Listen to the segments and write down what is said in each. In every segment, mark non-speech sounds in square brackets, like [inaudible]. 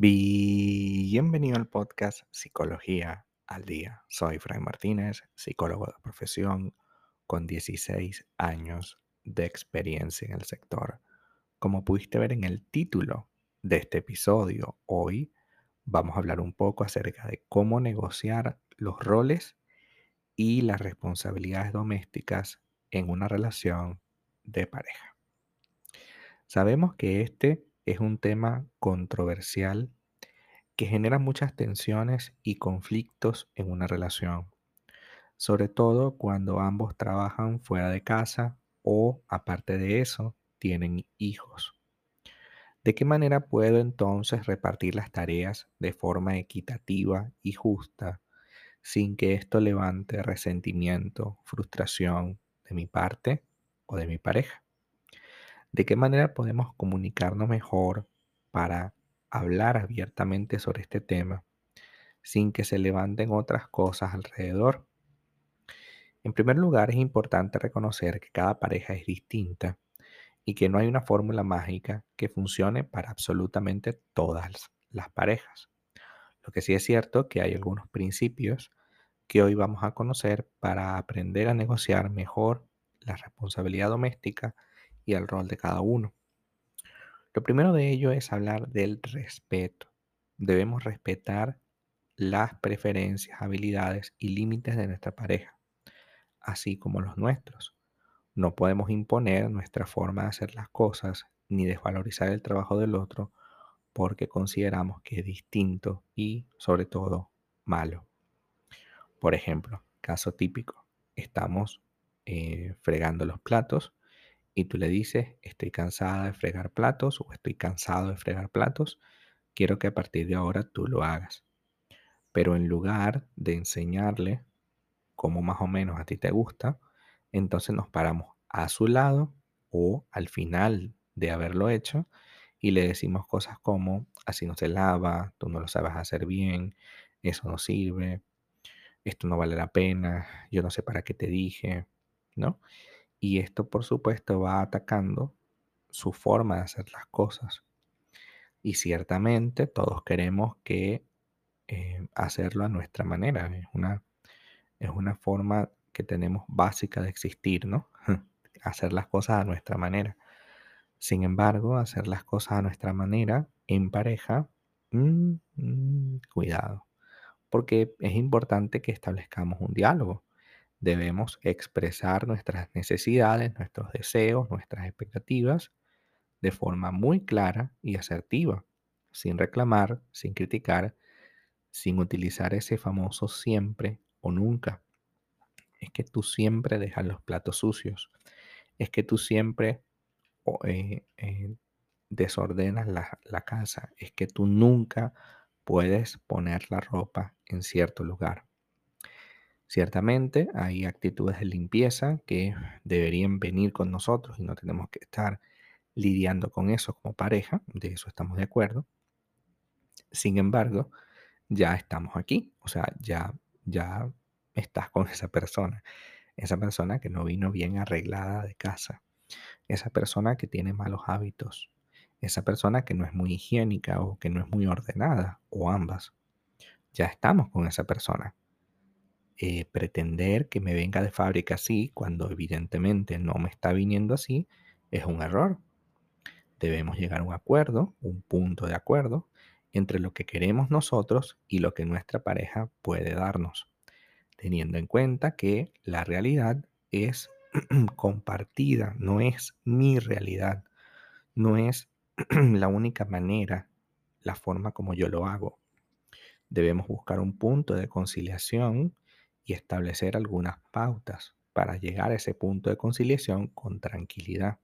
Bienvenido al podcast Psicología al Día. Soy Fray Martínez, psicólogo de profesión con 16 años de experiencia en el sector. Como pudiste ver en el título de este episodio, hoy vamos a hablar un poco acerca de cómo negociar los roles y las responsabilidades domésticas en una relación de pareja. Sabemos que este es un tema controversial que genera muchas tensiones y conflictos en una relación, sobre todo cuando ambos trabajan fuera de casa o, aparte de eso, tienen hijos. ¿De qué manera puedo entonces repartir las tareas de forma equitativa y justa sin que esto levante resentimiento, frustración de mi parte o de mi pareja? ¿De qué manera podemos comunicarnos mejor para hablar abiertamente sobre este tema sin que se levanten otras cosas alrededor? En primer lugar, es importante reconocer que cada pareja es distinta y que no hay una fórmula mágica que funcione para absolutamente todas las parejas. Lo que sí es cierto que hay algunos principios que hoy vamos a conocer para aprender a negociar mejor la responsabilidad doméstica y el rol de cada uno. Lo primero de ello es hablar del respeto. Debemos respetar las preferencias, habilidades y límites de nuestra pareja, así como los nuestros. No podemos imponer nuestra forma de hacer las cosas ni desvalorizar el trabajo del otro porque consideramos que es distinto y, sobre todo, malo. Por ejemplo, caso típico, estamos eh, fregando los platos y tú le dices, estoy cansada de fregar platos o estoy cansado de fregar platos, quiero que a partir de ahora tú lo hagas. Pero en lugar de enseñarle cómo más o menos a ti te gusta, entonces nos paramos a su lado o al final de haberlo hecho y le decimos cosas como, así no se lava, tú no lo sabes hacer bien, eso no sirve, esto no vale la pena, yo no sé para qué te dije, ¿no? Y esto, por supuesto, va atacando su forma de hacer las cosas. Y ciertamente todos queremos que eh, hacerlo a nuestra manera. Es una, es una forma que tenemos básica de existir, ¿no? [laughs] hacer las cosas a nuestra manera. Sin embargo, hacer las cosas a nuestra manera en pareja, mm, mm, cuidado, porque es importante que establezcamos un diálogo. Debemos expresar nuestras necesidades, nuestros deseos, nuestras expectativas de forma muy clara y asertiva, sin reclamar, sin criticar, sin utilizar ese famoso siempre o nunca es que tú siempre dejas los platos sucios, es que tú siempre eh, eh, desordenas la, la casa, es que tú nunca puedes poner la ropa en cierto lugar. Ciertamente hay actitudes de limpieza que deberían venir con nosotros y no tenemos que estar lidiando con eso como pareja, de eso estamos de acuerdo. Sin embargo, ya estamos aquí, o sea, ya, ya estás con esa persona. Esa persona que no vino bien arreglada de casa. Esa persona que tiene malos hábitos. Esa persona que no es muy higiénica o que no es muy ordenada o ambas. Ya estamos con esa persona. Eh, pretender que me venga de fábrica así cuando evidentemente no me está viniendo así es un error. Debemos llegar a un acuerdo, un punto de acuerdo entre lo que queremos nosotros y lo que nuestra pareja puede darnos teniendo en cuenta que la realidad es [clears throat] compartida, no es mi realidad, no es [clears throat] la única manera, la forma como yo lo hago. Debemos buscar un punto de conciliación y establecer algunas pautas para llegar a ese punto de conciliación con tranquilidad,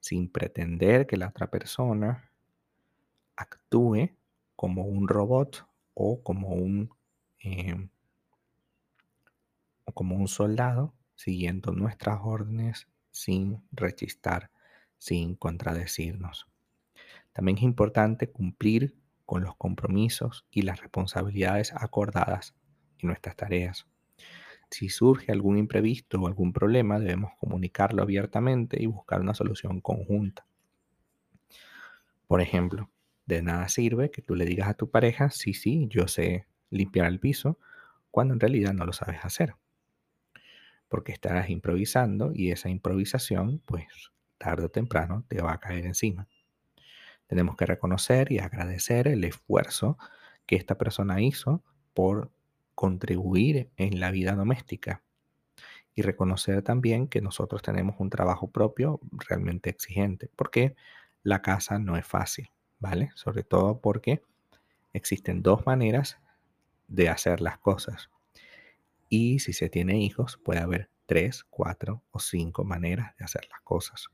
sin pretender que la otra persona actúe como un robot o como un em, como un soldado siguiendo nuestras órdenes sin rechistar, sin contradecirnos. También es importante cumplir con los compromisos y las responsabilidades acordadas en nuestras tareas. si surge algún imprevisto o algún problema, debemos comunicarlo abiertamente y buscar una solución conjunta. Por ejemplo, de nada sirve que tú le digas a tu pareja, sí, sí, yo sé limpiar el piso, cuando en realidad no lo sabes hacer. Porque estarás improvisando y esa improvisación, pues tarde o temprano, te va a caer encima. Tenemos que reconocer y agradecer el esfuerzo que esta persona hizo por contribuir en la vida doméstica y reconocer también que nosotros tenemos un trabajo propio realmente exigente, porque la casa no es fácil, ¿vale? Sobre todo porque existen dos maneras de hacer las cosas. Y si se tiene hijos, puede haber tres, cuatro o cinco maneras de hacer las cosas.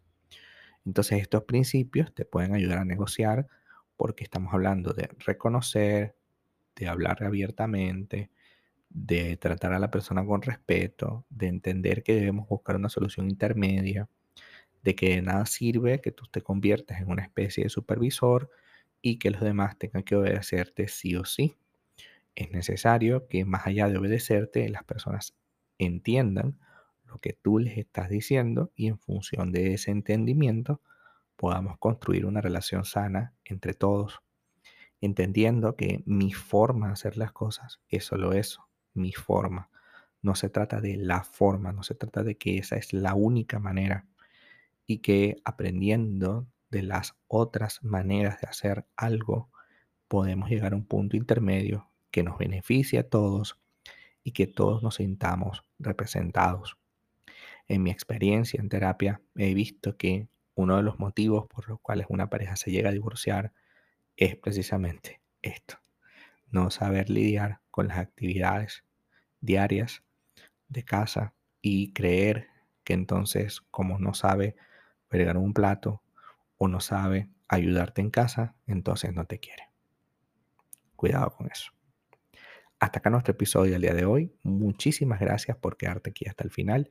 Entonces estos principios te pueden ayudar a negociar porque estamos hablando de reconocer, de hablar abiertamente, de tratar a la persona con respeto, de entender que debemos buscar una solución intermedia, de que de nada sirve que tú te conviertas en una especie de supervisor y que los demás tengan que obedecerte sí o sí. Es necesario que más allá de obedecerte, las personas entiendan lo que tú les estás diciendo y en función de ese entendimiento podamos construir una relación sana entre todos, entendiendo que mi forma de hacer las cosas es solo eso, mi forma. No se trata de la forma, no se trata de que esa es la única manera y que aprendiendo de las otras maneras de hacer algo, podemos llegar a un punto intermedio que nos beneficie a todos y que todos nos sintamos representados. En mi experiencia en terapia he visto que uno de los motivos por los cuales una pareja se llega a divorciar es precisamente esto, no saber lidiar con las actividades diarias de casa y creer que entonces como no sabe fregar un plato o no sabe ayudarte en casa, entonces no te quiere. Cuidado con eso. Hasta acá nuestro episodio del día de hoy. Muchísimas gracias por quedarte aquí hasta el final.